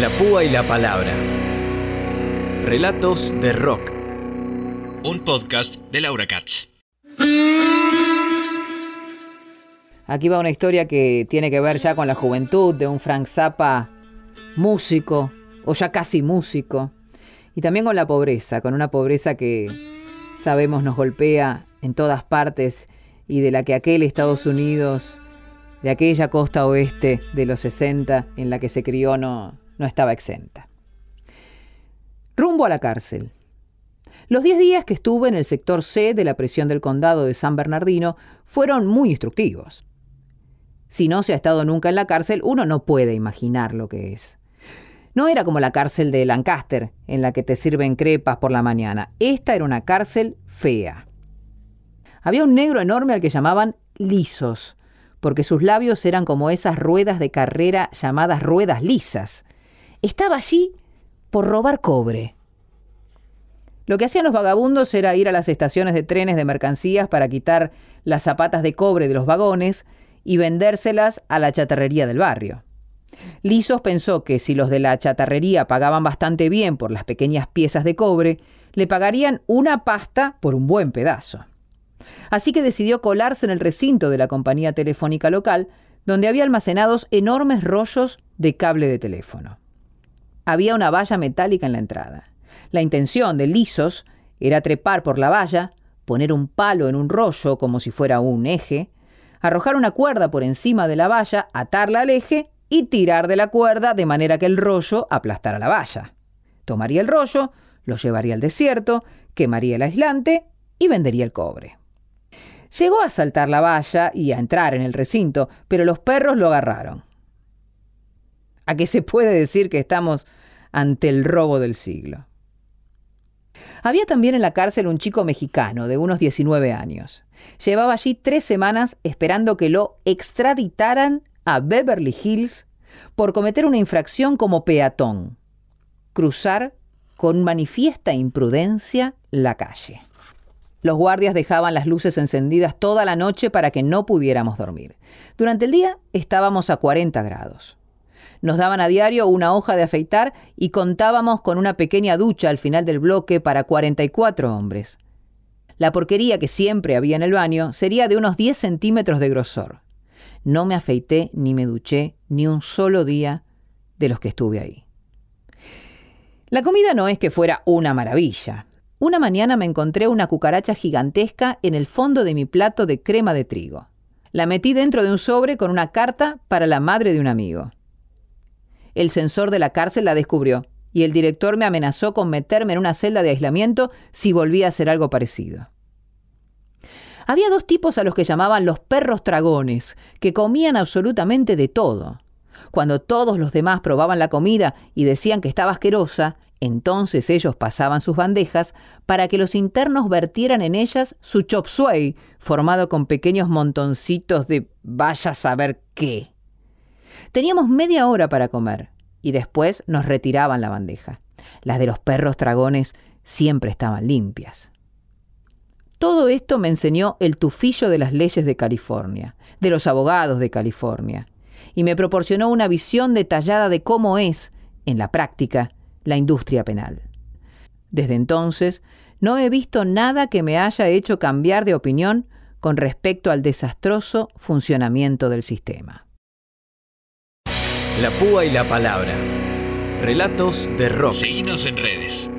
La púa y la palabra. Relatos de rock. Un podcast de Laura Katz. Aquí va una historia que tiene que ver ya con la juventud de un Frank Zappa músico, o ya casi músico, y también con la pobreza, con una pobreza que sabemos nos golpea en todas partes y de la que aquel Estados Unidos, de aquella costa oeste de los 60 en la que se crió, no, no estaba exenta. Rumbo a la cárcel. Los 10 días que estuve en el sector C de la prisión del condado de San Bernardino fueron muy instructivos. Si no se ha estado nunca en la cárcel, uno no puede imaginar lo que es. No era como la cárcel de Lancaster, en la que te sirven crepas por la mañana. Esta era una cárcel fea. Había un negro enorme al que llamaban lisos, porque sus labios eran como esas ruedas de carrera llamadas ruedas lisas. Estaba allí por robar cobre. Lo que hacían los vagabundos era ir a las estaciones de trenes de mercancías para quitar las zapatas de cobre de los vagones y vendérselas a la chatarrería del barrio. Lisos pensó que si los de la chatarrería pagaban bastante bien por las pequeñas piezas de cobre, le pagarían una pasta por un buen pedazo. Así que decidió colarse en el recinto de la compañía telefónica local, donde había almacenados enormes rollos de cable de teléfono. Había una valla metálica en la entrada. La intención de Lisos era trepar por la valla, poner un palo en un rollo como si fuera un eje, arrojar una cuerda por encima de la valla, atarla al eje y tirar de la cuerda de manera que el rollo aplastara la valla. Tomaría el rollo, lo llevaría al desierto, quemaría el aislante y vendería el cobre. Llegó a saltar la valla y a entrar en el recinto, pero los perros lo agarraron. ¿A qué se puede decir que estamos ante el robo del siglo? Había también en la cárcel un chico mexicano de unos 19 años. Llevaba allí tres semanas esperando que lo extraditaran a Beverly Hills por cometer una infracción como peatón, cruzar con manifiesta imprudencia la calle. Los guardias dejaban las luces encendidas toda la noche para que no pudiéramos dormir. Durante el día estábamos a 40 grados. Nos daban a diario una hoja de afeitar y contábamos con una pequeña ducha al final del bloque para 44 hombres. La porquería que siempre había en el baño sería de unos 10 centímetros de grosor. No me afeité ni me duché ni un solo día de los que estuve ahí. La comida no es que fuera una maravilla. Una mañana me encontré una cucaracha gigantesca en el fondo de mi plato de crema de trigo. La metí dentro de un sobre con una carta para la madre de un amigo. El censor de la cárcel la descubrió y el director me amenazó con meterme en una celda de aislamiento si volvía a hacer algo parecido. Había dos tipos a los que llamaban los perros dragones, que comían absolutamente de todo. Cuando todos los demás probaban la comida y decían que estaba asquerosa, entonces ellos pasaban sus bandejas para que los internos vertieran en ellas su chop suey, formado con pequeños montoncitos de vaya a saber qué. Teníamos media hora para comer y después nos retiraban la bandeja. Las de los perros dragones siempre estaban limpias. Todo esto me enseñó el tufillo de las leyes de California, de los abogados de California, y me proporcionó una visión detallada de cómo es, en la práctica, la industria penal. Desde entonces, no he visto nada que me haya hecho cambiar de opinión con respecto al desastroso funcionamiento del sistema. La púa y la palabra. Relatos de rock. Seguinos en redes.